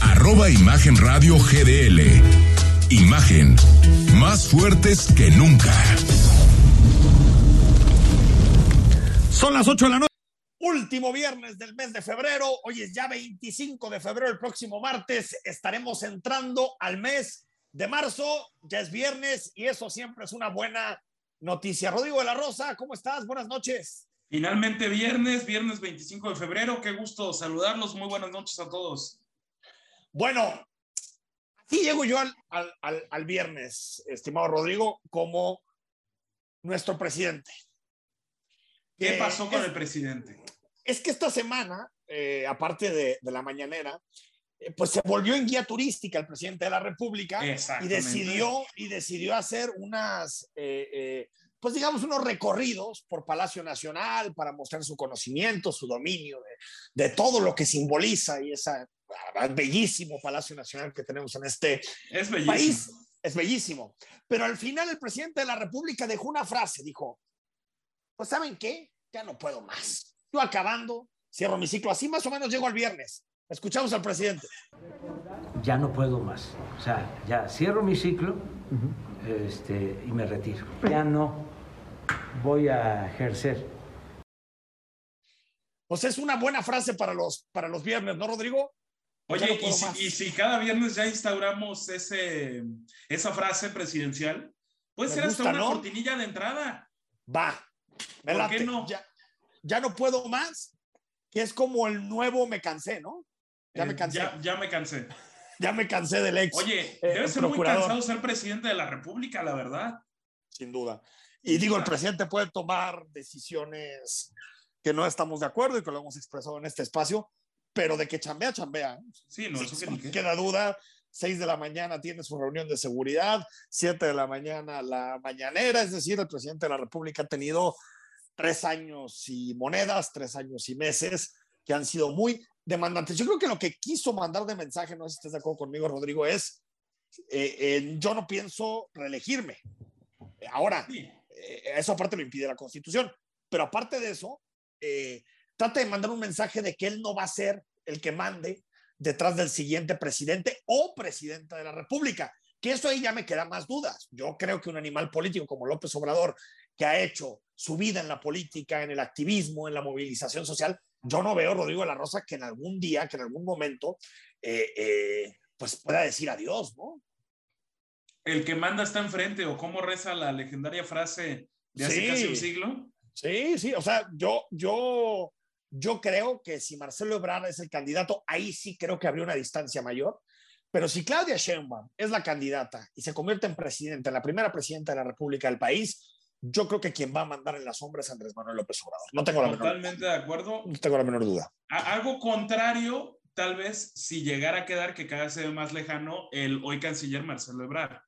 Arroba Imagen Radio GDL. Imagen, más fuertes que nunca. Son las 8 de la noche. Último viernes del mes de febrero. Hoy es ya 25 de febrero. El próximo martes estaremos entrando al mes de marzo. Ya es viernes y eso siempre es una buena noticia. Rodrigo de la Rosa, ¿cómo estás? Buenas noches. Finalmente viernes, viernes 25 de febrero. Qué gusto saludarlos. Muy buenas noches a todos. Bueno, aquí llego yo al, al, al, al viernes, estimado Rodrigo, como nuestro presidente. ¿Qué Eh, pasó con es- el presidente? Es que esta semana, eh, aparte de, de la mañanera, eh, pues se volvió en guía turística el presidente de la República y decidió, y decidió hacer unas, pues digamos, unos recorridos por Palacio Nacional para mostrar su conocimiento, su dominio de, de todo lo que simboliza y ese bellísimo Palacio Nacional que tenemos en este Es país. Es bellísimo. Pero al final el presidente de la República dejó una frase, dijo, pues ¿saben qué? Ya no puedo más. Yo acabando, cierro mi ciclo. Así más o menos llego al viernes. Escuchamos al presidente. ya no puedo más. O sea, ya cierro mi ciclo este, y me retiro. Ya no voy a ejercer. Pues es una buena frase para los, para los viernes, ¿no, Rodrigo? Oye, no y, si, y si cada viernes ya instauramos ese, esa frase presidencial, puede Me ser hasta una ¿no? cortinilla de entrada. Va. Me ¿Por late. qué no? Ya, ya no puedo más, que es como el nuevo me cansé, ¿no? Ya me Eh, cansé. Ya, ya me cansé. Ya me cansé del ex. Oye, eh, debe ser muy procurador. cansado ser presidente de la República, la verdad. sin duda. Y digo, el presidente puede tomar decisiones que no estamos de acuerdo y que lo hemos expresado en este espacio, pero de que chambea, chambea. ¿eh? Sí, no, eso que queda duda. 6 de la mañana tiene su reunión de seguridad, 7 de la mañana la mañanera, es decir, el presidente de la República ha tenido tres años y monedas, tres años y meses que han sido muy demandantes. Yo creo que lo que quiso mandar de mensaje, no sé si estás de acuerdo conmigo, Rodrigo, es, eh, eh, yo no pienso reelegirme. Ahora, eh, eso aparte lo impide la Constitución. Pero aparte de eso, eh, trata de mandar un mensaje de que él no va a ser el que mande detrás del siguiente presidente o presidenta de la República. Que eso ahí ya me queda más dudas. Yo creo que un animal político como López Obrador, que ha hecho su vida en la política, en el activismo, en la movilización social, yo no veo, Rodrigo de la Rosa, que en algún día, que en algún momento, eh, eh, pues pueda decir adiós, ¿no? El que manda está enfrente, o cómo reza la legendaria frase de hace Sí. casi un siglo. Sí, sí, o sea, yo, yo, yo creo que si Marcelo Ebrard es el candidato, ahí sí creo que habría una distancia mayor. Pero si Claudia Sheinbaum es la candidata y se convierte en presidenta, en la primera presidenta de la República del país, yo creo que quien va a mandar en la sombra es Andrés Manuel López Obrador. No tengo la menor, Totalmente de acuerdo. no tengo la menor duda. A- algo contrario, tal vez, si llegara a quedar que cada vez se ve más lejano, el hoy canciller Marcelo Ebrard.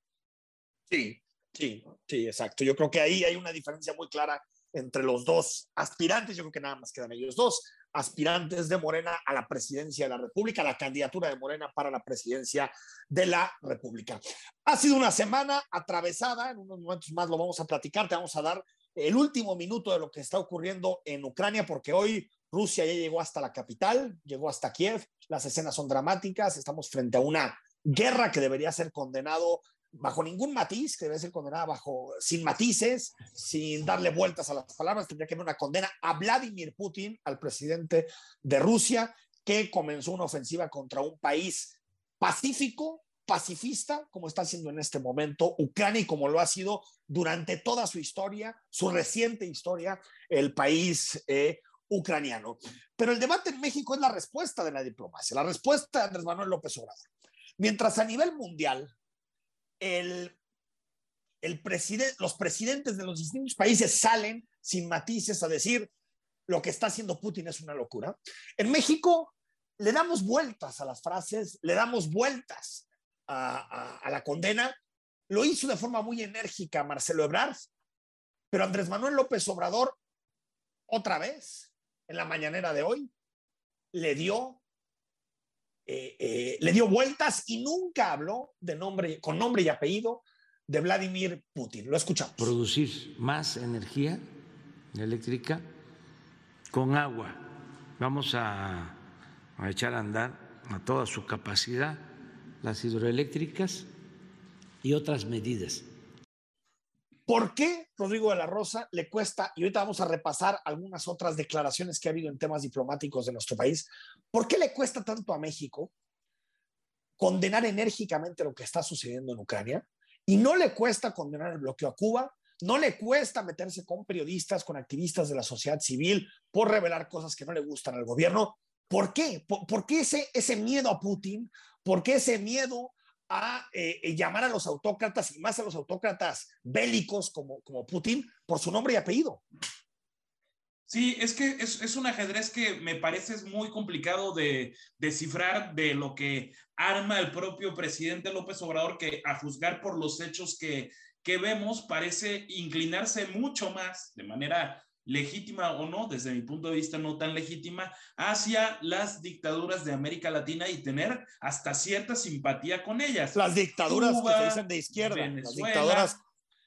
Sí, sí, sí, exacto. Yo creo que ahí hay una diferencia muy clara entre los dos aspirantes. Yo creo que nada más quedan ellos dos aspirantes de Morena a la presidencia de la República, la candidatura de Morena para la presidencia de la República. Ha sido una semana atravesada, en unos momentos más lo vamos a platicar, te vamos a dar el último minuto de lo que está ocurriendo en Ucrania, porque hoy Rusia ya llegó hasta la capital, llegó hasta Kiev, las escenas son dramáticas, estamos frente a una guerra que debería ser condenado bajo ningún matiz, que debe ser condenada bajo, sin matices, sin darle vueltas a las palabras, tendría que haber una condena a Vladimir Putin, al presidente de Rusia, que comenzó una ofensiva contra un país pacífico, pacifista, como está haciendo en este momento Ucrania y como lo ha sido durante toda su historia, su reciente historia, el país eh, ucraniano. Pero el debate en México es la respuesta de la diplomacia, la respuesta de Andrés Manuel López Obrador. Mientras a nivel mundial, el, el preside los presidentes de los distintos países salen sin matices a decir lo que está haciendo Putin es una locura. En México le damos vueltas a las frases, le damos vueltas a, a, a la condena. Lo hizo de forma muy enérgica Marcelo Ebrard, pero Andrés Manuel López Obrador, otra vez, en la mañanera de hoy, le dio eh, eh, le dio vueltas y nunca habló de nombre, con nombre y apellido de Vladimir Putin. Lo escuchamos. Producir más energía eléctrica con agua. Vamos a, a echar a andar a toda su capacidad las hidroeléctricas y otras medidas. ¿Por qué Rodrigo de la Rosa le cuesta, y ahorita vamos a repasar algunas otras declaraciones que ha habido en temas diplomáticos de nuestro país, ¿por qué le cuesta tanto a México condenar enérgicamente lo que está sucediendo en Ucrania? Y no le cuesta condenar el bloqueo a Cuba, no le cuesta meterse con periodistas, con activistas de la sociedad civil por revelar cosas que no le gustan al gobierno. ¿Por qué? ¿Por, qué ese, ese miedo a Putin? ¿Por qué ese miedo a eh, eh, llamar a los autócratas y más a los autócratas bélicos como, como Putin por su nombre y apellido. Sí, es que es, es un ajedrez que me parece es muy complicado de descifrar de lo que arma el propio presidente López Obrador, que a juzgar por los hechos que, que vemos parece inclinarse mucho más de manera legítima o no, desde mi punto de vista no tan legítima, hacia las dictaduras de América Latina y tener hasta cierta simpatía con ellas. Las dictaduras que se dicen de izquierda, las dictaduras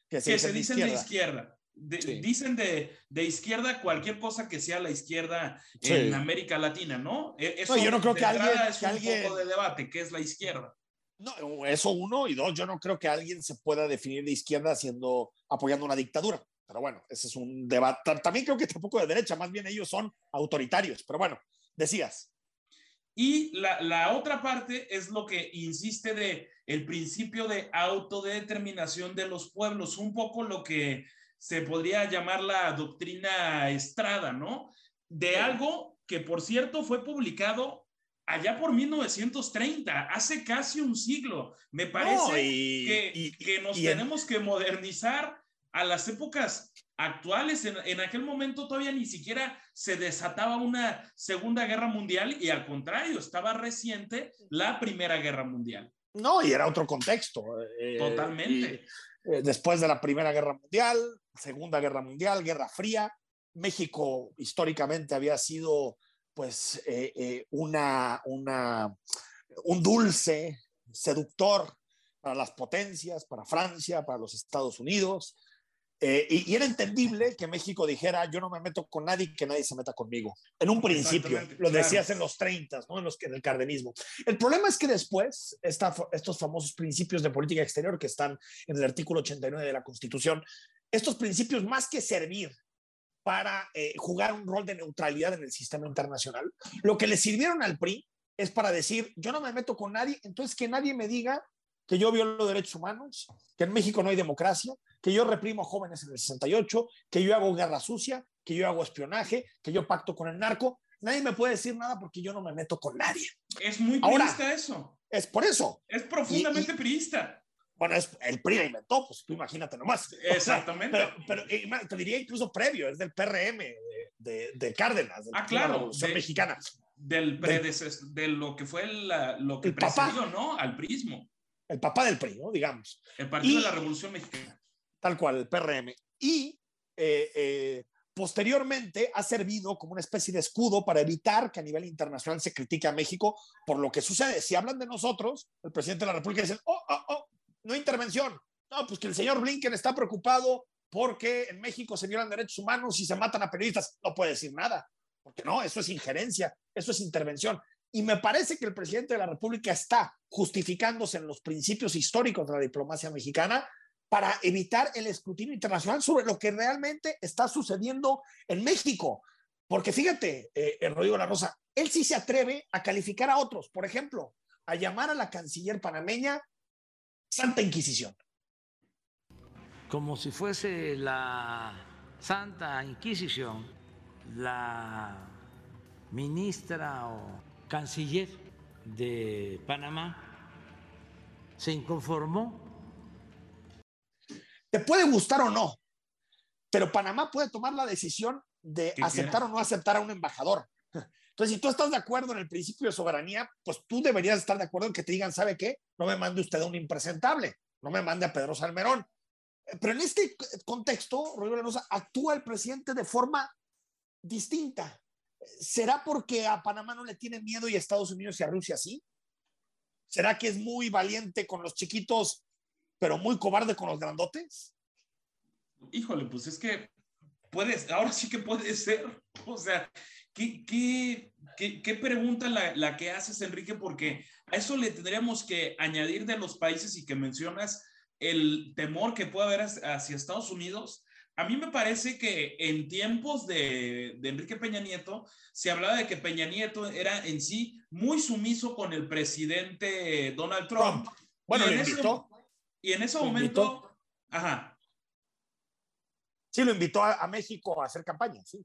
que se, dicen, de izquierda. Dicen de, de, izquierda cualquier cosa que sea la izquierda en América Latina, ¿no? E, eso yo no creo que alguien, es un poco de debate, ¿qué es la izquierda? No, eso uno y dos, yo no creo que alguien se pueda definir de izquierda haciendo apoyando una dictadura. Pero bueno, ese es un debate. También creo que tampoco de derecha, más bien ellos son autoritarios. Pero bueno, decías. Y la, la, otra parte es lo que insiste de el principio de autodeterminación de los pueblos, un poco lo que se podría llamar la doctrina Estrada, ¿no? De algo que, por cierto, fue publicado allá por 1930, hace casi un siglo. Me parece que, que, nos tenemos que modernizar a las épocas actuales, en, aquel momento todavía ni siquiera se desataba una Segunda Guerra Mundial y al contrario, estaba reciente la Primera Guerra Mundial. No, y era otro contexto. Eh, Totalmente. Eh, después de la Primera Guerra Mundial, Segunda Guerra Mundial, Guerra Fría, México históricamente había sido pues eh, una, una, un dulce seductor para las potencias, para Francia, para los Estados Unidos, eh, y, era entendible que México dijera, yo no me meto con nadie, que nadie se meta conmigo. En un principio, lo decías en los 30, ¿no? en, los, en el cardenismo. El problema es que después, estos famosos principios de política exterior que están en el artículo 89 de la Constitución, estos principios más que servir para eh, jugar un rol de neutralidad en el sistema internacional, lo que le sirvieron al PRI es para decir, yo no me meto con nadie, entonces que nadie me diga que yo violo derechos humanos, que en México no hay democracia, que yo reprimo jóvenes en el 68, que yo hago guerra sucia, que yo hago espionaje, que yo pacto con el narco. Nadie me puede decir nada porque yo no me meto con nadie. Es muy priista eso. Es por eso. Es profundamente priista. Bueno, es, el PRI la inventó, pues tú imagínate nomás. Exactamente. pero, pero te diría incluso previo, es del PRM, de, de, Cárdenas, de ah, claro, la Revolución Mexicana. Del predecesor, de lo que fue lo que precedió, ¿no? Al prismo. El papá del PRI, ¿no? Digamos. El Partido de la Revolución Mexicana tal cual, el PRM. Y eh, eh, posteriormente ha servido como una especie de escudo para evitar que a nivel internacional se critique a México por lo que sucede. Si hablan de nosotros, el presidente de la República dice, oh, oh, oh, no intervención. No, pues que el señor Blinken está preocupado porque en México se violan derechos humanos y se matan a periodistas. No puede decir nada, porque no, eso es injerencia, eso es intervención. Y me parece que el presidente de la República está justificándose en los principios históricos de la diplomacia mexicana para evitar el escrutinio internacional sobre lo que realmente está sucediendo en México. Porque fíjate, eh, Rodrigo La Rosa, él sí se atreve a calificar a otros, por ejemplo, a llamar a la canciller panameña Santa Inquisición. Como si fuese la Santa Inquisición, la ministra o canciller de Panamá se inconformó te puede gustar o no, pero Panamá puede tomar la decisión de aceptar o no aceptar a un embajador. Entonces, si tú estás de acuerdo en el principio de soberanía, pues tú deberías estar de acuerdo en que te digan, ¿sabe qué? No me mande usted a un impresentable, no me mande a Pedro Salmerón. Pero en este contexto, Rodrigo Lanosa, actúa el presidente de forma distinta. ¿Será porque a Panamá no le tiene miedo y a Estados Unidos y a Rusia sí? ¿Será que es muy valiente con los chiquitos pero muy cobarde con los grandotes? Híjole, pues es que puedes, ahora sí que puede ser. O sea, ¿qué, qué, qué, pregunta la, la, que haces, Enrique? Porque a eso le tendríamos que añadir de los países y que mencionas el temor que puede haber hacia Estados Unidos. A mí me parece que en tiempos de, de, Enrique Peña Nieto se hablaba de que Peña Nieto era en sí muy sumiso con el presidente Donald Trump. Bueno, y en, ese, y en ese momento, ajá. Sí, lo invitó a, a, México a hacer campaña, sí.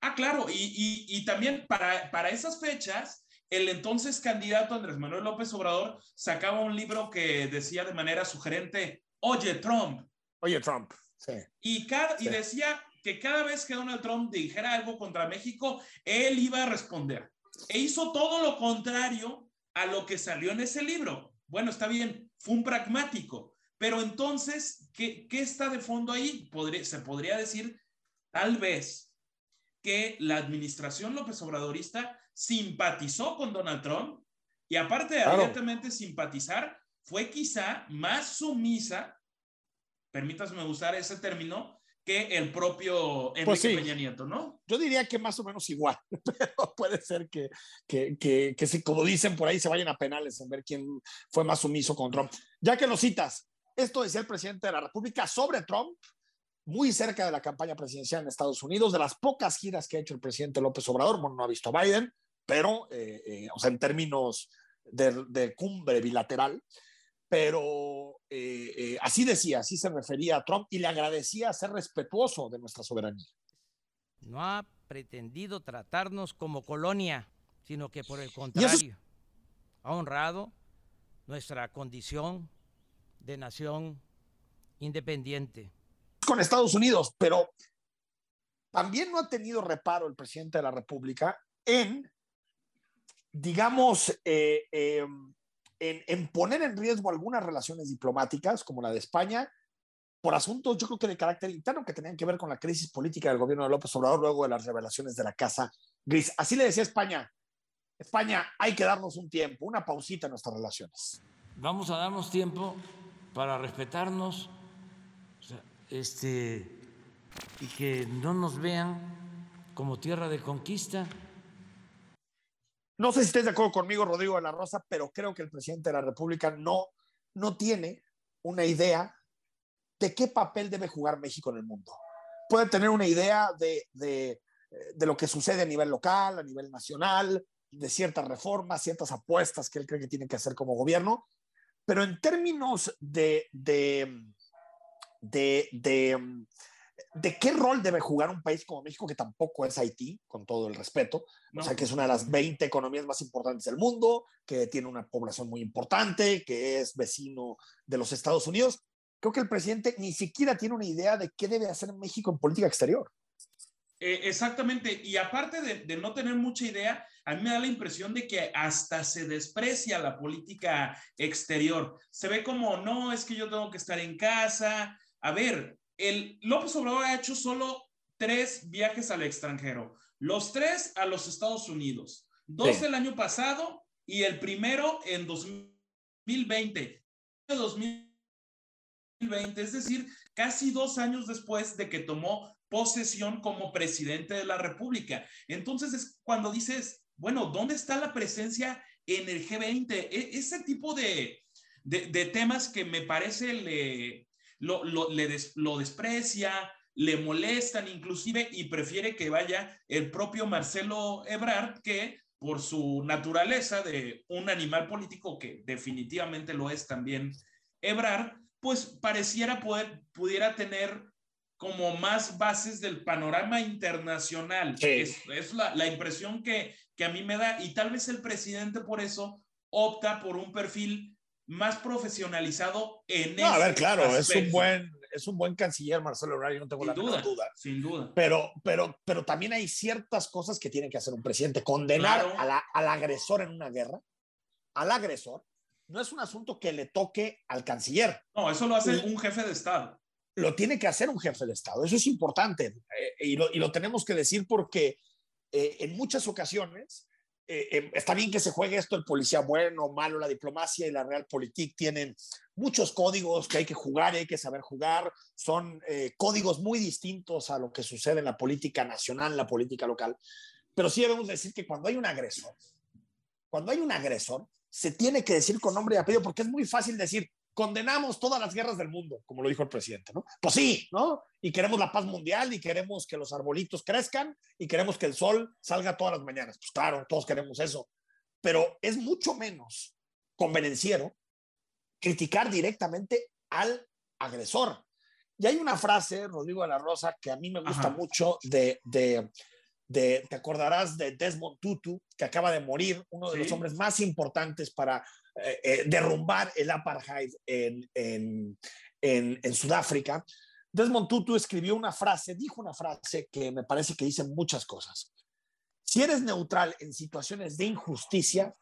Ah, claro, y, y, y también para, para esas fechas, el entonces candidato Andrés Manuel López Obrador sacaba un libro que decía de manera sugerente, oye Trump. Oye Trump, sí. Y, cada, y decía que cada vez que Donald Trump dijera algo contra México, él iba a responder. E hizo todo lo contrario a lo que salió en ese libro. Bueno, está bien, fue un pragmático, pero entonces, ¿qué, qué está de fondo ahí? Podría, se podría decir, tal vez, que la administración López Obradorista simpatizó con Donald Trump y aparte de claro. abiertamente simpatizar, fue quizá más sumisa, permítasme usar ese término, que el propio Enrique pues sí. Peña Nieto, ¿no? Yo diría que más o menos igual, pero puede ser que, que, que, que si, como dicen por ahí, se vayan a penales en ver quién fue más sumiso con Trump. Ya que lo citas, esto decía el presidente de la República sobre Trump, muy cerca de la campaña presidencial en Estados Unidos, de las pocas giras que ha hecho el presidente López Obrador, bueno, no ha visto a Biden, pero, eh, eh, o sea, en términos de, de cumbre bilateral, pero eh, eh, así decía, así se refería a Trump y le agradecía ser respetuoso de nuestra soberanía. No ha pretendido tratarnos como colonia, sino que por el contrario, ha honrado nuestra condición de nación independiente. Con Estados Unidos, pero también no ha tenido reparo el presidente de la República en, digamos, eh, eh, en, poner en riesgo algunas relaciones diplomáticas, como la de España, por asuntos, yo creo que de carácter interno, que tenían que ver con la crisis política del gobierno de López Obrador luego de las revelaciones de la Casa Gris. Así le decía España, España, hay que darnos un tiempo, una pausita en nuestras relaciones. Vamos a darnos tiempo para respetarnos este, y que no nos vean como tierra de conquista. No sé si estés de acuerdo conmigo, Rodrigo de la Rosa, pero creo que el presidente de la República no, no tiene una idea de qué papel debe jugar México en el mundo. Puede tener una idea de, de, de lo que sucede a nivel local, a nivel nacional, de ciertas reformas, ciertas apuestas que él cree que tiene que hacer como gobierno, pero en términos de, de, de, de qué rol debe jugar un país como México, que tampoco es Haití, con todo el respeto, no. o sea, que es una de las 20 economías más importantes del mundo, que tiene una población muy importante, que es vecino de los Estados Unidos. Creo que el presidente ni siquiera tiene una idea de qué debe hacer México en política exterior. Eh, exactamente, y aparte de, de, no tener mucha idea, a mí me da la impresión de que hasta se desprecia la política exterior. Se ve como, no, es que yo tengo que estar en casa. A ver, el López Obrador ha hecho solo tres viajes al extranjero, los tres a los Estados Unidos, dos sí. el año pasado y el primero en 2020. 2020, es decir, casi dos años después de que tomó posesión como presidente de la República. Entonces es cuando dices, bueno, ¿dónde está la presencia en el G20? E ese tipo de, de, de, temas que me parece le, lo, lo, le des, lo desprecia, le molestan inclusive y prefiere que vaya el propio Marcelo Ebrard que por su naturaleza de un animal político que definitivamente lo es también Ebrard, pues pareciera poder, pudiera tener como más bases del panorama internacional. Sí. Es, es la, la, impresión que, que a mí me da y tal vez el presidente por eso opta por un perfil más profesionalizado en no, a ver, claro, aspecto. es un buen es un buen canciller Marcelo Ebrard, yo no tengo sin la duda, duda. Sin duda. Pero, pero, pero también hay ciertas cosas que tiene que hacer un presidente. Condenar claro. a la, al agresor en una guerra, al agresor, no es un asunto que le toque al canciller. No, eso lo hace un jefe de Estado. Lo tiene que hacer un jefe de Estado. Eso es importante. Eh, y, lo, y, lo, tenemos que decir porque eh, en muchas ocasiones eh, eh, está bien que se juegue esto, el policía bueno, malo, la diplomacia y la realpolitik tienen muchos códigos que hay que jugar hay que saber jugar. Son eh, códigos muy distintos a lo que sucede en la política nacional, la política local. pero sí debemos decir que cuando hay un agresor, cuando hay un agresor, se tiene que decir con nombre y apellido, porque es muy fácil decir, condenamos todas las guerras del mundo, como lo dijo el presidente, ¿no? Pues sí, ¿no? Y queremos la paz mundial y queremos que los arbolitos crezcan y queremos que el sol salga todas las mañanas. Pues claro, todos queremos eso, pero es mucho menos convenenciero criticar directamente al agresor. Y hay una frase, Rodrigo de la Rosa, que a mí me gusta mucho de, de, de, te acordarás de Desmond Tutu, que acaba de morir, uno de los hombres más importantes para eh, eh, derrumbar el apartheid en, en, Sudáfrica. Desmond Tutu escribió una frase, dijo una frase que me parece que dice muchas cosas. Si eres neutral en situaciones de injusticia,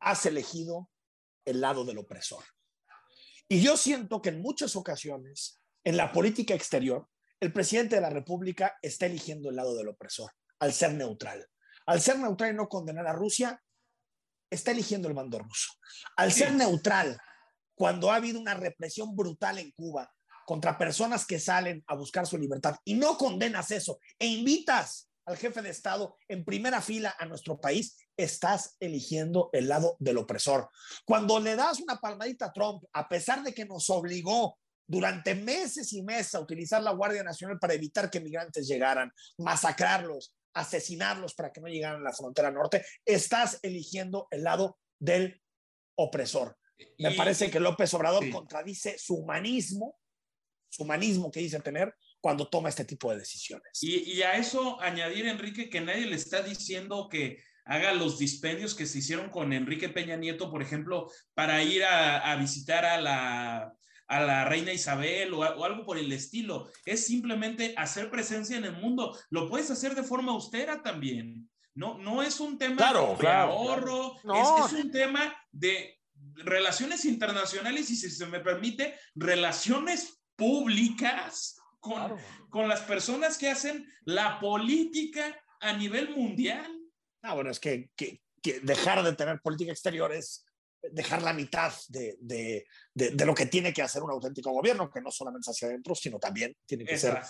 has elegido el lado del opresor. Y yo siento que en muchas ocasiones, en la política exterior, el presidente de la República está eligiendo el lado del opresor al ser neutral. Al ser neutral y no condenar a Rusia, está eligiendo el mando ruso. Al ser neutral, cuando ha habido una represión brutal en Cuba contra personas que salen a buscar su libertad y no condenas eso e invitas al jefe de Estado en primera fila a nuestro país, estás eligiendo el lado del opresor. Cuando le das una palmadita a Trump, a pesar de que nos obligó durante meses y meses a utilizar la Guardia Nacional para evitar que migrantes llegaran, masacrarlos, asesinarlos para que no llegaran a la frontera norte, estás eligiendo el lado del opresor. Me parece que López Obrador contradice su humanismo, su humanismo que dice tener cuando toma este tipo de decisiones. Y, y, a eso añadir, Enrique, que nadie le está diciendo que haga los dispendios que se hicieron con Enrique Peña Nieto, por ejemplo, para ir a, a visitar a la a la reina Isabel o, algo por el estilo. Es simplemente hacer presencia en el mundo. Lo puedes hacer de forma austera también. No, no es un tema de ahorro, es, un tema de relaciones internacionales y si se me permite, relaciones públicas con, con las personas que hacen la política a nivel mundial. Ah, bueno, es que, que, que dejar de tener política exterior es dejar la mitad de, de, de, lo que tiene que hacer un auténtico gobierno, que no solamente hacia adentro, sino también tiene que ser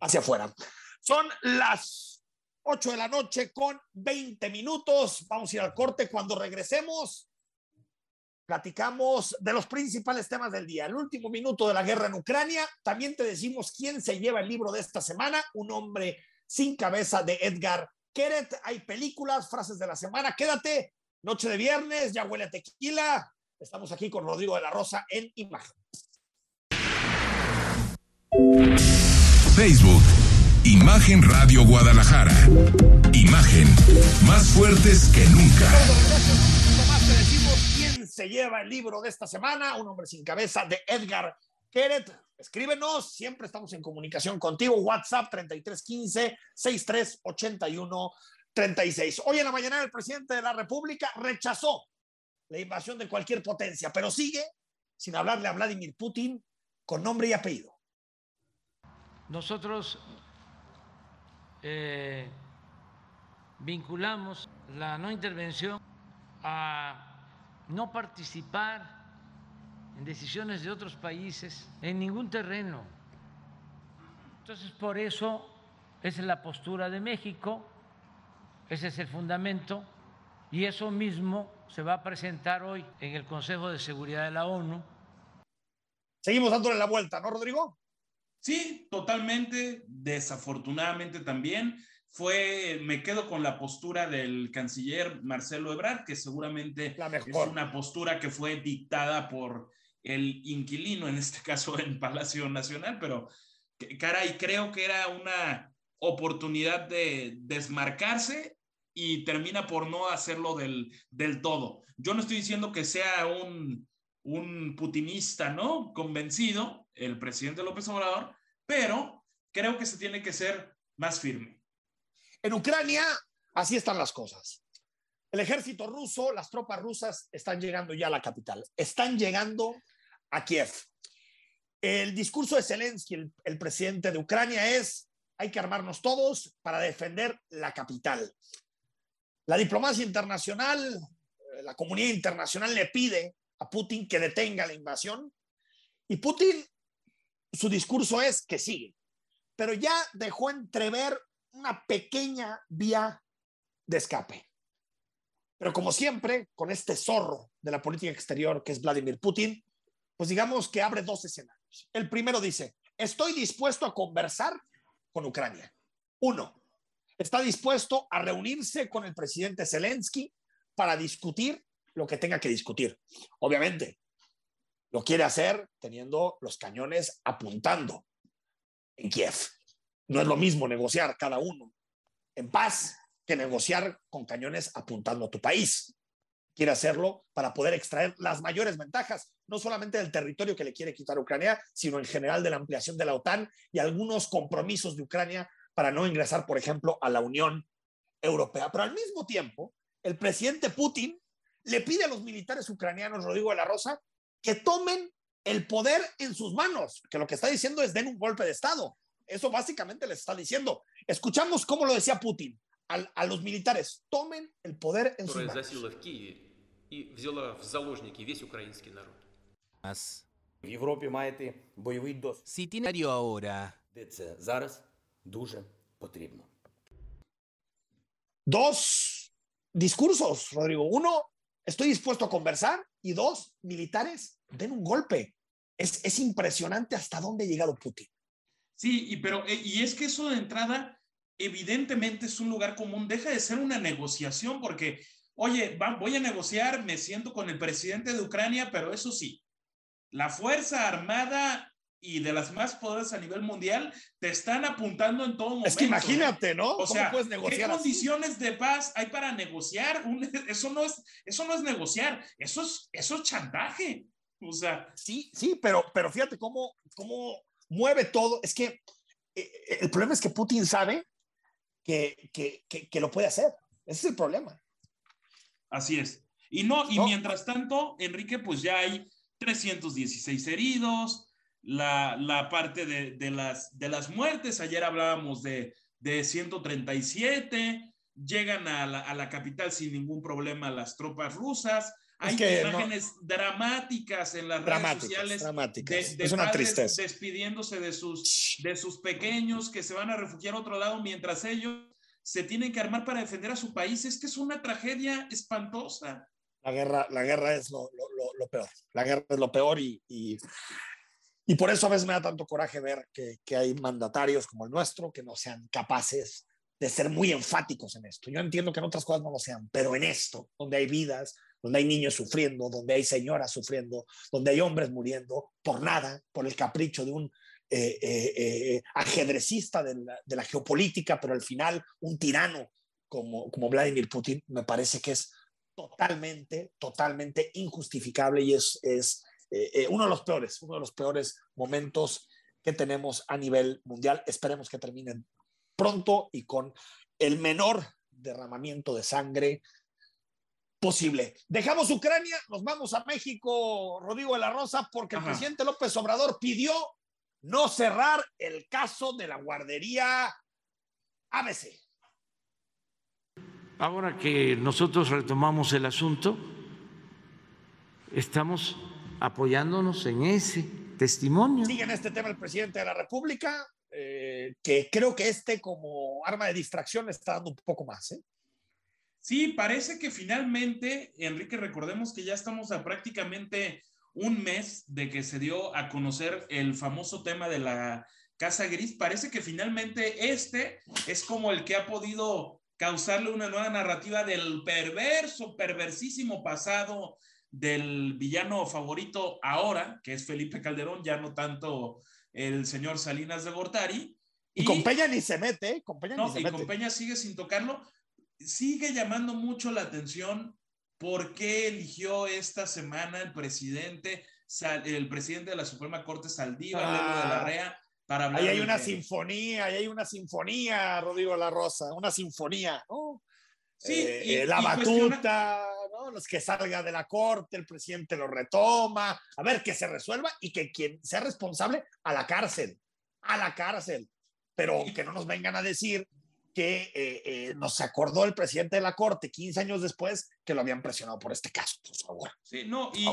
hacia afuera. Son las 8 de la noche con 20 minutos. Vamos a ir al corte. Cuando regresemos, platicamos de los principales temas del día. El último minuto de la guerra en Ucrania. También te decimos quién se lleva el libro de esta semana, un hombre sin cabeza de Edgar Keret. Hay películas, frases de la semana. Quédate Noche de viernes, ya huele a tequila. Estamos aquí con Rodrigo de la Rosa en Imagen. Facebook, Imagen Radio Guadalajara. Imagen, más fuertes que nunca. Tomás, te decimos quién se lleva el libro de esta semana, un hombre sin cabeza de Edgar Keret. Escríbenos, siempre estamos en comunicación contigo. WhatsApp 3315 6381 36. Hoy en la mañana el presidente de la República rechazó la invasión de cualquier potencia, pero sigue sin hablarle a Vladimir Putin con nombre y apellido. Nosotros eh, vinculamos la no intervención a no participar en decisiones de otros países en ningún terreno. Entonces, por eso es la postura de México ese es el fundamento y eso mismo se va a presentar hoy en el Consejo de Seguridad de la ONU. Seguimos dándole la vuelta, ¿no, Rodrigo? Sí, totalmente. Desafortunadamente también fue, me quedo con la postura del canciller Marcelo Ebrard, que seguramente es una postura que fue dictada por el inquilino, en este caso en Palacio Nacional, pero caray, creo que era una oportunidad de desmarcarse y termina por no hacerlo del, del todo. Yo no estoy diciendo que sea un, un putinista, ¿no? Convencido, el presidente López Obrador, pero creo que se tiene que ser más firme. En Ucrania, así están las cosas. El ejército ruso, las tropas rusas están llegando ya a la capital, están llegando a Kiev. El discurso de Zelensky, el, el presidente de Ucrania, es hay que armarnos todos para defender la capital. La diplomacia internacional, eh, la comunidad internacional le pide a Putin que detenga la invasión y Putin, su discurso es que sigue, pero ya dejó entrever una pequeña vía de escape. Pero como siempre, con este zorro de la política exterior que es Vladimir Putin, pues digamos que abre dos escenarios. El primero dice, estoy dispuesto a conversar con Ucrania. Uno, está dispuesto a reunirse con el presidente Zelensky para discutir lo que tenga que discutir. Obviamente, lo quiere hacer teniendo los cañones apuntando en Kiev. No es lo mismo negociar cada uno en paz que negociar con cañones apuntando a tu país. Quiere hacerlo para poder extraer las mayores ventajas, no solamente del territorio que le quiere quitar Ucrania, sino en general de la ampliación de la OTAN y algunos compromisos de Ucrania para no ingresar, por ejemplo, a la Unión Europea. Pero al mismo tiempo, el presidente Putin le pide a los militares ucranianos, Rodrigo de la Rosa, que tomen el poder en sus manos, que lo que está diciendo es den un golpe de Estado. Eso básicamente les está diciendo. Escuchamos cómo lo decía Putin a, los militares, tomen el poder en sus manos. Si tiene ahora. Dos discursos, Rodrigo. Uno, estoy dispuesto a conversar. Y dos, militares, den un golpe. Es, es impresionante hasta dónde ha llegado Putin. Sí, y, pero, eh, y es que eso de entrada, evidentemente es un lugar común, deja de ser una negociación porque, oye, voy a negociar, me siento con el presidente de Ucrania, pero eso sí, la Fuerza Armada y de las más poderosas a nivel mundial te están apuntando en todo momento. Es que imagínate, ¿no? O sea, ¿qué condiciones de paz hay para negociar? eso, no es, eso no es negociar, eso es, eso es chantaje. O sea. Sí, sí, pero, pero fíjate cómo, cómo mueve todo. Es que eh, eh, el problema es que Putin sabe que, que, que, lo puede hacer. Ese es el problema. Así es. Y no, y mientras tanto, Enrique, pues ya hay 316 heridos, la, la parte de, de, las, de las muertes, ayer hablábamos de, de 137, llegan a la, a la capital sin ningún problema las tropas rusas, hay imágenes dramáticas en las redes sociales dramáticas. De, es una tristeza. despidiéndose de sus, de sus pequeños que se van a refugiar a otro lado mientras ellos se tienen que armar para defender a su país. Es que es una tragedia espantosa. La guerra, la guerra es lo, lo, lo peor. La guerra es lo peor y, y, y, por eso a veces me da tanto coraje ver que, hay mandatarios como el nuestro que no sean capaces de ser muy enfáticos en esto. Yo entiendo que en otras cosas no lo sean, pero en esto, donde hay vidas, donde hay niños sufriendo, donde hay señoras sufriendo, donde hay hombres muriendo por nada, por el capricho de un eh, eh, eh, ajedrecista de la, geopolítica, pero al final un tirano como, como Vladimir Putin, me parece que es totalmente, totalmente injustificable y es, es uno de los peores, uno de los peores momentos que tenemos a nivel mundial. Esperemos que terminen pronto y con el menor derramamiento de sangre posible. Dejamos Ucrania, nos vamos a México, Rodrigo de la Rosa, porque el presidente López Obrador pidió no cerrar el caso de la guardería ABC. Ahora que nosotros retomamos el asunto, estamos apoyándonos en ese testimonio. Sigue en este tema el presidente de la República, eh, que creo que este como arma de distracción está dando un poco más. ¿eh? Sí, parece que finalmente, Enrique, recordemos que ya estamos a prácticamente un mes de que se dio a conocer el famoso tema de la Casa Gris. Parece que finalmente este es como el que ha podido causarle una nueva narrativa del perverso, perversísimo pasado del villano favorito ahora, que es Felipe Calderón, ya no tanto el señor Salinas de Gortari. Y, con Peña ni se mete, con Peña ni se y con Peña sigue sin tocarlo, sigue llamando mucho la atención por qué eligió esta semana el presidente, el presidente de la Suprema Corte, Saldívar, de la ah, Rea, para hablar. Ahí hay una sinfonía, ahí hay una sinfonía, Rodrigo La Rosa, una sinfonía, ¿no? Sí, eh, eh, la batuta, ¿no? Los que salga de la corte, el presidente lo retoma, a ver que se resuelva y que quien sea responsable a la cárcel, a la cárcel, pero que no nos vengan a decir que eh, eh, nos acordó el presidente de la Corte 15 años después que lo habían presionado por este caso, por favor. Sí, no, y,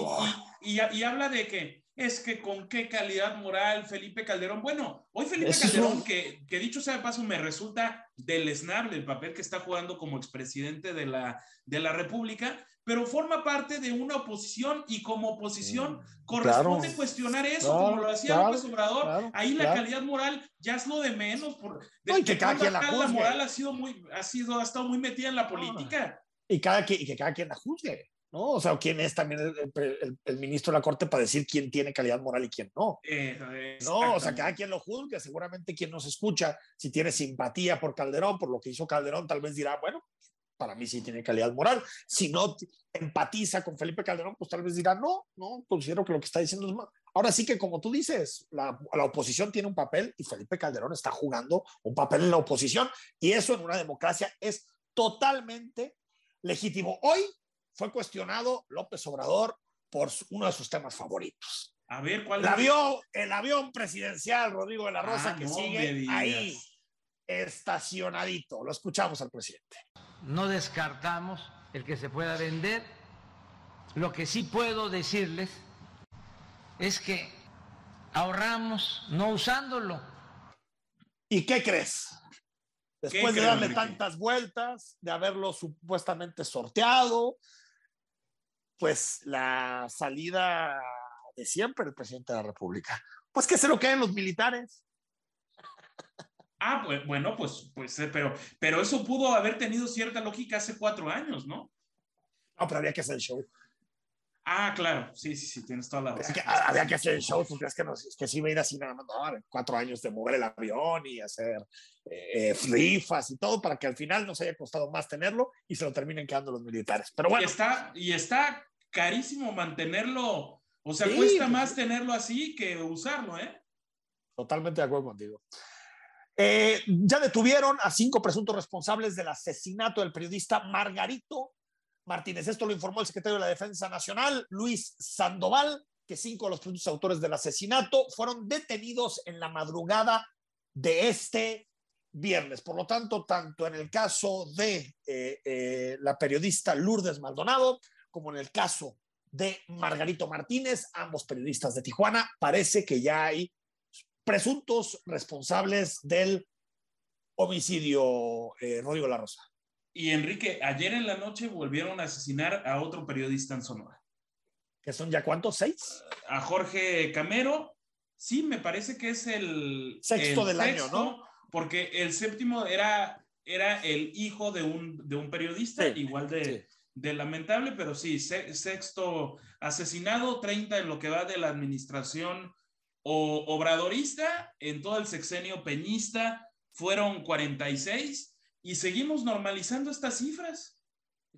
y, y, habla de que es que con qué calidad moral Felipe Calderón. Bueno, hoy Felipe Calderón, que, que, dicho sea de paso, me resulta deleznable el papel que está jugando como expresidente de la, de la República, pero forma parte de una oposición y como oposición mm, corresponde cuestionar eso, como lo hacía López Obrador. Ahí la calidad moral ya es lo de menos. Por, de, que cada quien la, la, moral ha sido muy, ha sido, ha estado muy metida en la política. Y, cada, y que cada quien la juzgue. ¿no? O sea, quién es también el, ministro de la Corte para decir quién tiene calidad moral y quién no. no, o sea, cada quien lo juzgue, seguramente quien nos escucha, si tiene simpatía por Calderón, por lo que hizo Calderón, tal vez dirá, bueno, para mí sí tiene calidad moral. Si no empatiza con Felipe Calderón, pues tal vez dirá, no, no, considero que lo que está diciendo es más. Ahora sí que, como tú dices, la, la, oposición tiene un papel y Felipe Calderón está jugando un papel en la oposición y eso en una democracia es totalmente legítimo. Hoy fue cuestionado López Obrador por uno de sus temas favoritos. A ver, ¿cuál avión, el avión presidencial, Rodrigo de la Rosa, ah, que sigue ahí estacionadito. Lo escuchamos al presidente. No descartamos el que se pueda vender. Lo que sí puedo decirles es que ahorramos no usándolo. ¿Y qué crees? Después de darle tantas vueltas, de haberlo supuestamente sorteado, pues la salida de siempre del presidente de la República. Pues que se lo queden los militares. Ah, pues, bueno, pues, pues, eh, pero, pero eso pudo haber tenido cierta lógica hace cuatro años, ¿no? No, pero había que hacer el show. Ah, claro, sí, sí, sí, tienes toda la razón. Había que, hacer el show, porque es que, no, es que sí iba a ir así nada más, cuatro años de mover el avión y hacer eh, rifas y todo para que al final nos haya costado más tenerlo y se lo terminen quedando los militares. Pero bueno. Y está, y está carísimo mantenerlo, o sea, cuesta más tenerlo así que usarlo, ¿eh? Totalmente de acuerdo contigo. Eh, ya detuvieron a cinco presuntos responsables del asesinato del periodista Margarito Martínez. Esto lo informó el secretario de la Defensa Nacional, Luis Sandoval, que cinco de los presuntos autores del asesinato fueron detenidos en la madrugada de este viernes. Por lo tanto, tanto en el caso de eh, eh, la periodista Lourdes Maldonado como en el caso de Margarito Martínez, ambos periodistas de Tijuana, parece que ya hay presuntos responsables del homicidio eh, Rodrigo La Rosa. Y Enrique, ayer en la noche volvieron a asesinar a otro periodista en Sonora. ¿Que son ya cuántos? ¿Seis? A Jorge Camero. Sí, me parece que es el sexto del año, ¿no? Porque el séptimo era, era el hijo de un, de un periodista, igual de, de, lamentable, pero sí, sexto asesinado, 30 en lo que va de la administración o, obradorista, en todo el sexenio peñista fueron 46 y seguimos normalizando estas cifras.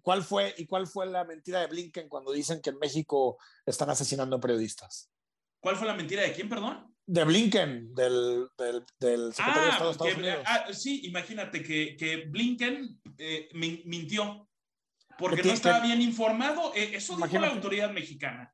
¿Cuál fue, ¿Y cuál fue la mentira de Blinken cuando dicen que en México están asesinando periodistas? ¿Cuál fue la mentira de quién, perdón? De Blinken, del, del, secretario de Estado de Estados Unidos. Ah, sí, imagínate que, que Blinken eh, mintió porque no estaba bien informado. Eh, eso dijo la autoridad mexicana.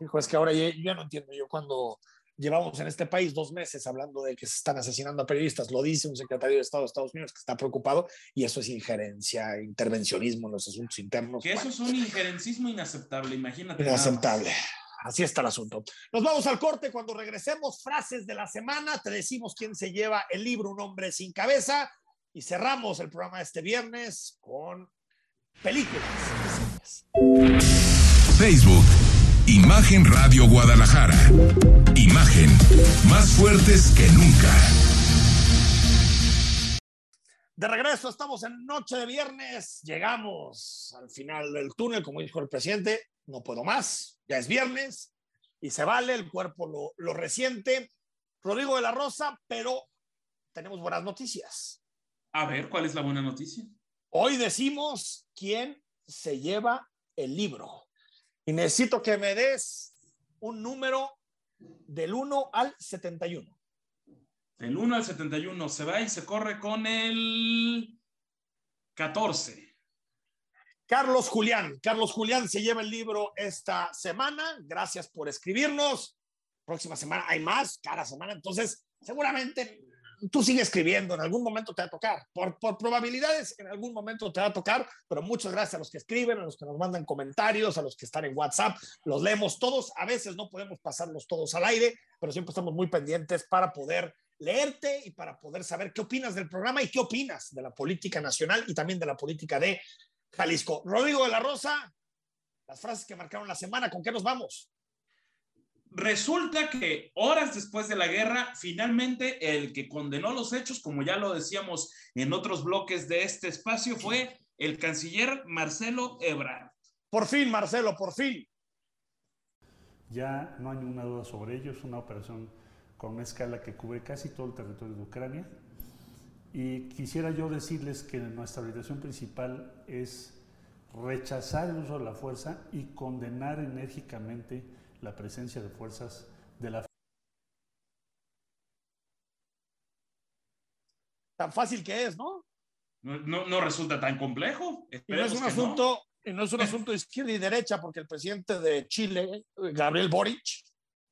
Hijo, es que ahora ya, ya no entiendo. Yo cuando llevamos en este país dos meses hablando de que se están asesinando a periodistas, lo dice un secretario de Estado de Estados Unidos que está preocupado y eso es injerencia, intervencionismo en los asuntos internos. Que eso es un injerencismo inaceptable, imagínate. Inaceptable. Así está el asunto. Nos vamos al corte. Cuando regresemos, frases de la semana. Te decimos quién se lleva el libro Un hombre sin cabeza. Y cerramos el programa de este viernes con películas. Facebook Imagen Radio Guadalajara. Imagen más fuertes que nunca. De regreso, estamos en noche de viernes. Llegamos al final del túnel, como dijo el presidente. No puedo más. Ya es viernes y se vale. El cuerpo lo, lo resiente. Rodrigo de la Rosa, pero tenemos buenas noticias. A ver, ¿cuál es la buena noticia? Hoy decimos quién se lleva el libro. Y necesito que me des un número del 1 al 71. Del 1 al 71 se va y se corre con el 14. Carlos Julián. Carlos Julián se lleva el libro esta semana. Gracias por escribirnos. Próxima semana hay más, cada semana. Entonces, seguramente tú sigue escribiendo, en algún momento te va a tocar. Por, por probabilidades, en algún momento te va a tocar, pero muchas gracias a los que escriben, a los que nos mandan comentarios, a los que están en WhatsApp, los leemos todos. A veces no podemos pasarlos todos al aire, pero siempre estamos muy pendientes para poder leerte y para poder saber qué opinas del programa y qué opinas de la política nacional y también de la política de Jalisco. Rodrigo de la Rosa, las frases que marcaron la semana, ¿con qué nos vamos? Resulta que horas después de la guerra, finalmente el que condenó los hechos, como ya lo decíamos en otros bloques de este espacio, fue el canciller Marcelo Ebrard. Por fin, Marcelo, por fin. Ya no hay ninguna duda sobre ello, es una operación con una escala que cubre casi todo el territorio de Ucrania. Y quisiera yo decirles que nuestra orientación principal es rechazar el uso de la fuerza y condenar enérgicamente la presencia de fuerzas de la tan fácil que es, ¿no? No, no, resulta tan complejo. Y no es un asunto, no. no. es un asunto de izquierda y derecha, porque el presidente de Chile, Gabriel Boric,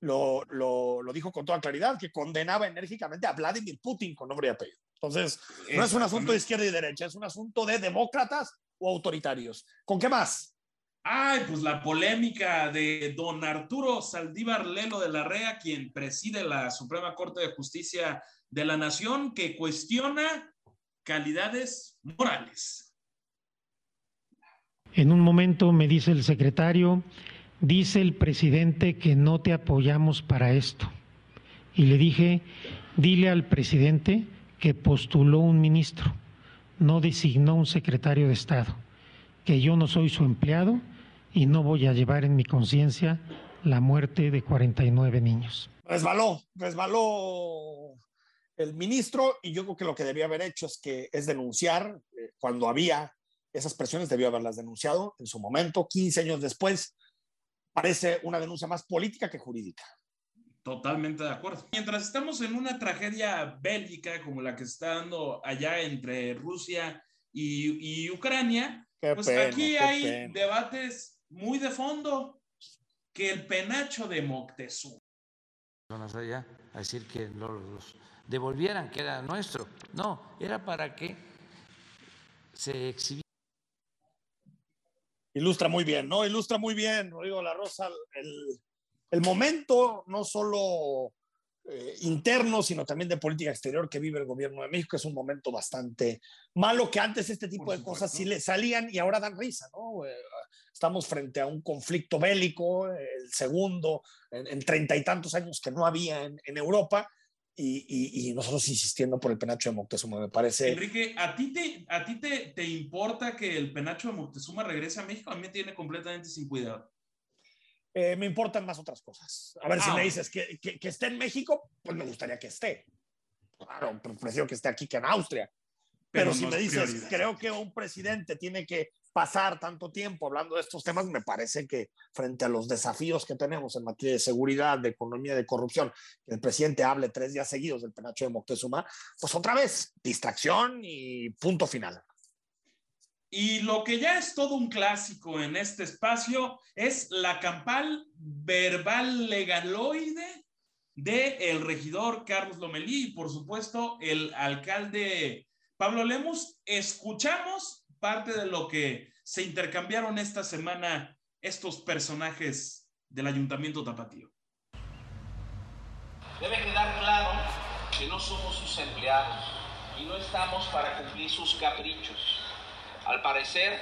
lo, lo, lo, dijo con toda claridad, que condenaba enérgicamente a Vladimir Putin con nombre y apellido. Entonces, no es un asunto de izquierda y derecha, es un asunto de demócratas o autoritarios. ¿Con qué más? Ay, pues la polémica de don Arturo Saldívar Lelo de la REA, quien preside la Suprema Corte de Justicia de la Nación, que cuestiona calidades morales. En un momento me dice el secretario, dice el presidente que no te apoyamos para esto. Y le dije, dile al presidente que postuló un ministro, no designó un secretario de Estado, que yo no soy su empleado y no voy a llevar en mi conciencia la muerte de 49 niños. Resbaló, resbaló el ministro y yo creo que lo que debía haber hecho es que es denunciar eh, cuando había esas presiones, debió haberlas denunciado en su momento, 15 años después, parece una denuncia más política que jurídica. Totalmente de acuerdo. Mientras estamos en una tragedia bélica como la que se está dando allá entre Rusia y, y Ucrania, qué pues pena, aquí hay pena. debates muy de fondo que el penacho de Moctezuma. allá a decir que los devolvieran, que era nuestro. No, era para que se exhibiera. Ilustra muy bien, ¿no? Ilustra muy bien, Rodrigo La Rosa, el, el momento no solo eh, interno, sino también de política exterior que vive el gobierno de México. Es un momento bastante malo que antes este tipo Por de supuesto. cosas sí le salían y ahora dan risa, ¿no? Eh, estamos frente a un conflicto bélico, el segundo en treinta y tantos años que no había en, en Europa. Y, y, y, nosotros insistiendo por el penacho de Moctezuma, me parece. Enrique, ¿a ti, te, a ti te, te importa que el penacho de Moctezuma regrese a México? A mí me tiene completamente sin cuidado. Eh, me importan más otras cosas. A ver, ah, si me dices que, que, que, esté en México, pues me gustaría que esté. Claro, prefiero que esté aquí que en Austria. Pero, Pero si no me dices, creo que un presidente tiene que pasar tanto tiempo hablando de estos temas, me parece que frente a los desafíos que tenemos en materia de seguridad, de economía, de corrupción, el presidente hable tres días seguidos del penacho de Moctezuma, pues otra vez, distracción y punto final. Y lo que ya es todo un clásico en este espacio es la campal verbal legaloide de el regidor Carlos Lomelí y por supuesto el alcalde Pablo Lemus. Escuchamos parte de lo que se intercambiaron esta semana estos personajes del ayuntamiento tapatío. Debe quedar claro que no somos sus empleados y no estamos para cumplir sus caprichos al parecer,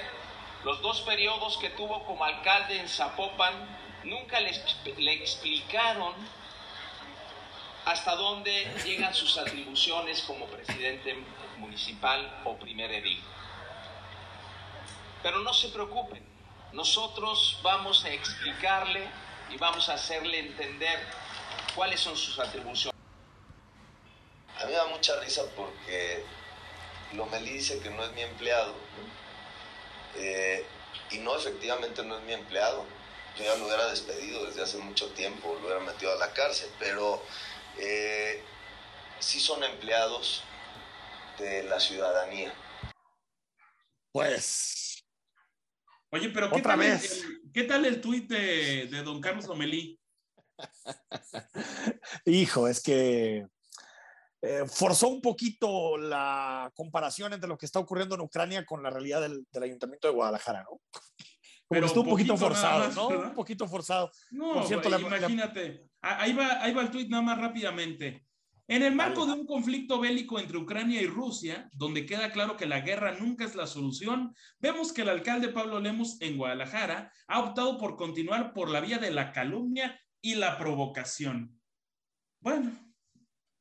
los dos periodos que tuvo como alcalde en Zapopan nunca le, le explicaron hasta dónde llegan sus atribuciones como presidente municipal o primer edil. Pero no se preocupen, nosotros vamos a explicarle y vamos a hacerle entender cuáles son sus atribuciones. A mí me da mucha risa porque Lomelí dice que no es mi empleado. Eh, y no, efectivamente no es mi empleado. Yo ya lo hubiera despedido desde hace mucho tiempo, lo hubiera metido a la cárcel, pero eh, sí son empleados de la ciudadanía. Pues. Oye, pero ¿qué, Otra tal, vez. El, ¿qué tal el tuit de, de don Carlos Lomelí? Hijo, es que eh, forzó un poquito la comparación entre lo que está ocurriendo en Ucrania con la realidad del, del Ayuntamiento de Guadalajara, ¿no? Pero estuvo un poquito forzado, ¿no? Un poquito forzado. No, imagínate. Ahí, va, ahí va el tweet nada más rápidamente. En el marco de un conflicto bélico entre Ucrania y Rusia, donde queda claro que la guerra nunca es la solución, vemos que el alcalde Pablo Lemos en Guadalajara ha optado por continuar por la vía de la calumnia y la provocación. Bueno,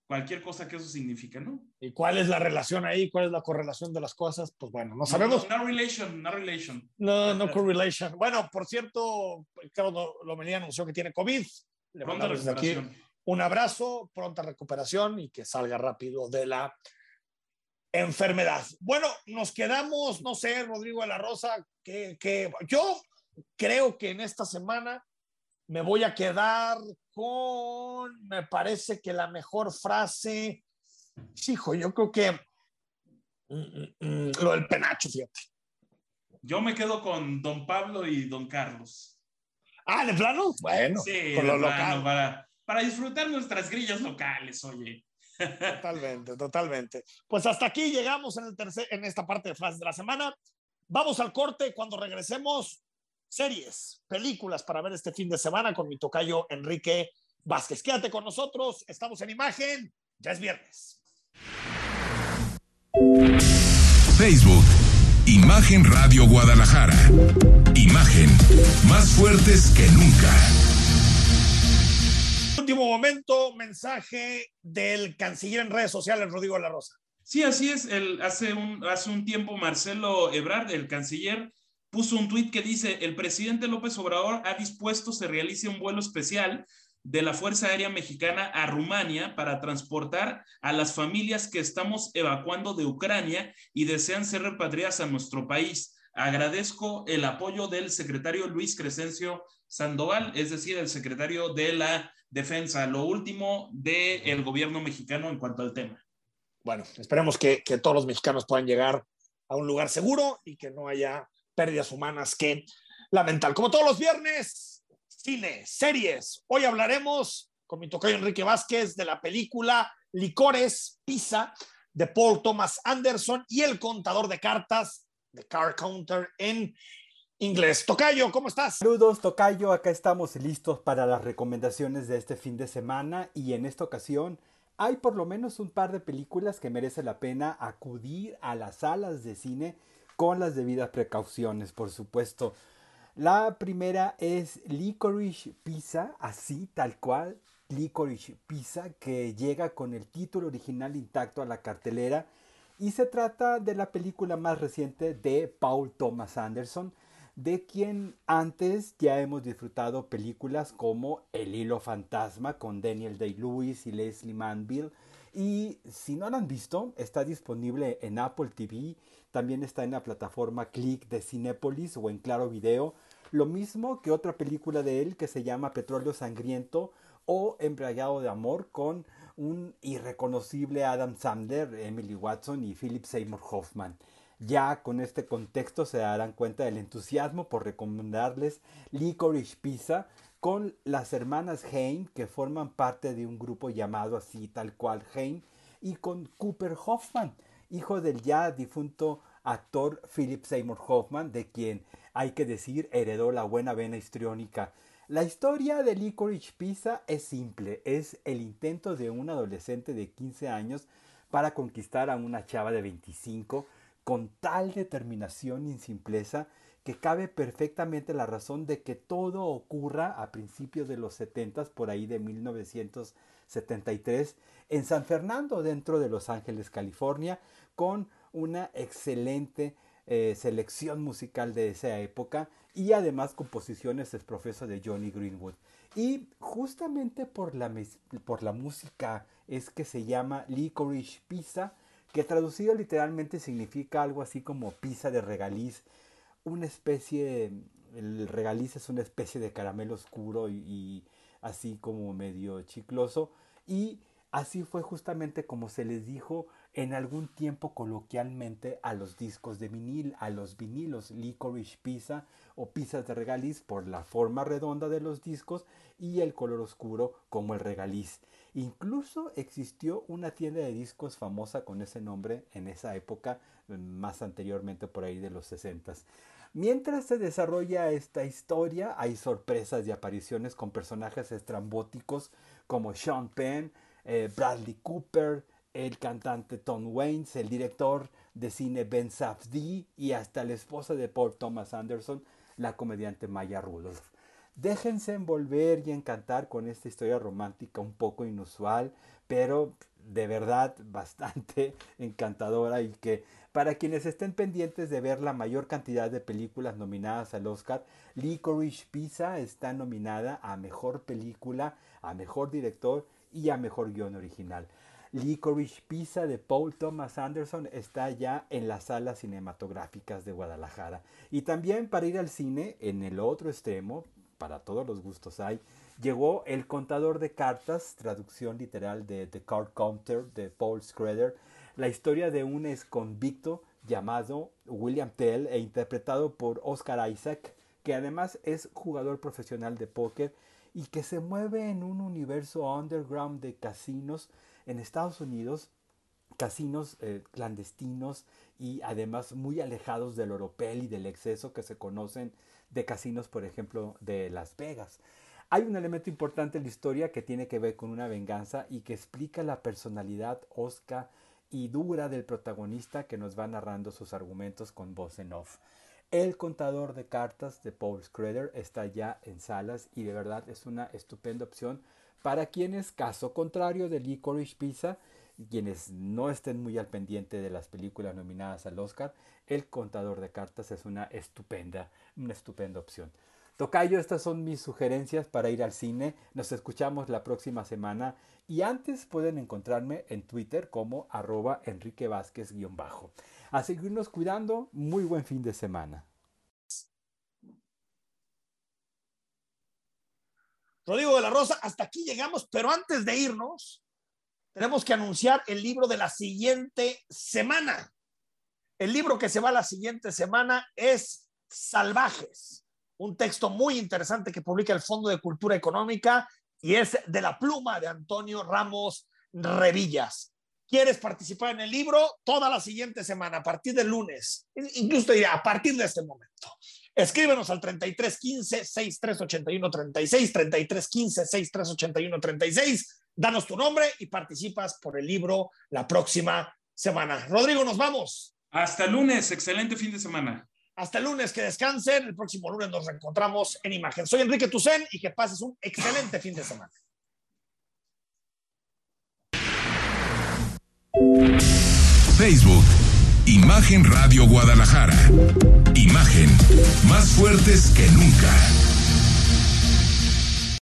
cualquier cosa que eso significa, ¿no? ¿Y cuál es la relación ahí? ¿Cuál es la correlación de las cosas? Pues bueno, no sabemos. No, relation, no relation. No, no correlation. Bueno, por cierto, Ricardo Lomelía anunció que tiene COVID. Le aquí un abrazo, pronta recuperación y que salga rápido de la enfermedad. Bueno, nos quedamos, no sé, Rodrigo de la Rosa, que, que yo creo que en esta semana me voy a quedar con, me parece que la mejor frase, hijo, yo creo que mm, mm, mm, lo del penacho, fíjate. Yo me quedo con don Pablo y don Carlos. Ah, ¿de plano? Bueno, sí, por lo local. Para, para disfrutar nuestras grillas locales, oye. Totalmente, totalmente. Pues hasta aquí llegamos en, el tercer, en esta parte de frases de la semana. Vamos al corte cuando regresemos. Series, películas para ver este fin de semana con mi tocayo Enrique Vázquez. Quédate con nosotros, estamos en imagen, ya es viernes. Facebook, Imagen Radio Guadalajara. Imagen, más fuertes que nunca último momento, mensaje del canciller en redes sociales, Rodrigo La Rosa. Sí, así es. El, hace, un, hace un tiempo Marcelo Ebrard, el canciller, puso un tuit que dice, el presidente López Obrador ha dispuesto se realice un vuelo especial de la Fuerza Aérea Mexicana a Rumania para transportar a las familias que estamos evacuando de Ucrania y desean ser repatriadas a nuestro país. Agradezco el apoyo del secretario Luis Crescencio Sandoval, es decir, el secretario de la defensa, lo último del gobierno mexicano en cuanto al tema. Bueno, esperemos que, que, todos los mexicanos puedan llegar a un lugar seguro y que no haya pérdidas humanas que lamentar. Como todos los viernes, cine, series. Hoy hablaremos con mi tocayo Enrique Vázquez de la película Licores Pisa de Paul Thomas Anderson y el contador de cartas de Car Counter en inglés. Tocayo, ¿cómo estás? Saludos, Tocayo. Acá estamos listos para las recomendaciones de este fin de semana y en esta ocasión hay por lo menos un par de películas que merece la pena acudir a las salas de cine con las debidas precauciones, por supuesto. La primera es Licorice Pizza, así tal cual, Licorice Pizza, que llega con el título original intacto a la cartelera y se trata de la película más reciente de Paul Thomas Anderson, de quien antes ya hemos disfrutado películas como El hilo fantasma con Daniel Day-Lewis y Leslie Manville. Y si no lo han visto, está disponible en Apple TV, también está en la plataforma Click de Cinepolis o en Claro Video. Lo mismo que otra película de él que se llama Petróleo Sangriento o Embriagado de Amor con un irreconocible Adam Sandler, Emily Watson y Philip Seymour Hoffman. Ya con este contexto se darán cuenta del entusiasmo por recomendarles Licorice Pizza con las hermanas Haim que forman parte de un grupo llamado así tal cual Haim y con Cooper Hoffman, hijo del ya difunto actor Philip Seymour Hoffman, de quien hay que decir heredó la buena vena histriónica. La historia de Licorice Pizza es simple, es el intento de un adolescente de 15 años para conquistar a una chava de 25 con tal determinación y simpleza que cabe perfectamente la razón de que todo ocurra a principios de los 70 por ahí de 1973 en San Fernando dentro de Los Ángeles, California, con una excelente eh, selección musical de esa época y además composiciones profesor de Johnny Greenwood. Y justamente por la, por la música es que se llama Licorice Pizza, que traducido literalmente significa algo así como pizza de regaliz, una especie, el regaliz es una especie de caramelo oscuro y, así como medio chicloso, y así fue justamente como se les dijo en algún tiempo coloquialmente a los discos de vinil, a los vinilos Licorice Pizza o pizzas de regaliz por la forma redonda de los discos y el color oscuro como el regaliz. Incluso existió una tienda de discos famosa con ese nombre en esa época, más anteriormente por ahí de los 60. Mientras se desarrolla esta historia, hay sorpresas y apariciones con personajes estrambóticos como Sean Penn, eh, Bradley Cooper, el cantante Tom Waits, el director de cine Ben Safdie y hasta la esposa de Paul Thomas Anderson, la comediante Maya Rudolph. Déjense envolver y encantar con esta historia romántica un poco inusual, pero de verdad bastante encantadora y que para quienes estén pendientes de ver la mayor cantidad de películas nominadas al Oscar, Licorice Pizza está nominada a Mejor Película, a Mejor Director y a Mejor Guión Original. Licorice Pizza de Paul Thomas Anderson está ya en las salas cinematográficas de Guadalajara. Y también para ir al cine, en el otro extremo, para todos los gustos hay, llegó El Contador de Cartas, traducción literal de The Card Counter de Paul Schrader, la historia de un exconvicto llamado William Tell e interpretado por Oscar Isaac, que además es jugador profesional de póker y que se mueve en un universo underground de casinos en Estados Unidos, casinos eh, clandestinos y además muy alejados del oropel y del exceso que se conocen de casinos, por ejemplo, de Las Vegas. Hay un elemento importante en la historia que tiene que ver con una venganza y que explica la personalidad osca y dura del protagonista que nos va narrando sus argumentos con voz en off. El contador de cartas de Paul Schrader está ya en salas y de verdad es una estupenda opción para quienes, caso contrario de Licorice Pizza, quienes no estén muy al pendiente de las películas nominadas al Oscar, El contador de cartas es una estupenda, una estupenda opción. Tocayo, estas son mis sugerencias para ir al cine. Nos escuchamos la próxima semana y antes pueden encontrarme en Twitter como arroba Enrique Vázquez-bajo. A seguirnos cuidando. Muy buen fin de semana. Rodrigo de la Rosa, hasta aquí llegamos, pero antes de irnos, tenemos que anunciar el libro de la siguiente semana. El libro que se va la siguiente semana es Salvajes, un texto muy interesante que publica el Fondo de Cultura Económica y es de la pluma de Antonio Ramos Revillas quieres participar en el libro, toda la siguiente semana, a partir del lunes, incluso diría, a partir de este momento. Escríbenos al 3315 6381 36, 3315 6381 36. Danos tu nombre y participas por el libro la próxima semana. Rodrigo, nos vamos. Hasta lunes, excelente fin de semana. Hasta el lunes, que descansen. El próximo lunes nos reencontramos en imagen. Soy Enrique Tucen y que pases un excelente fin de semana. Facebook, Imagen Radio Guadalajara. Imagen, más fuertes que nunca.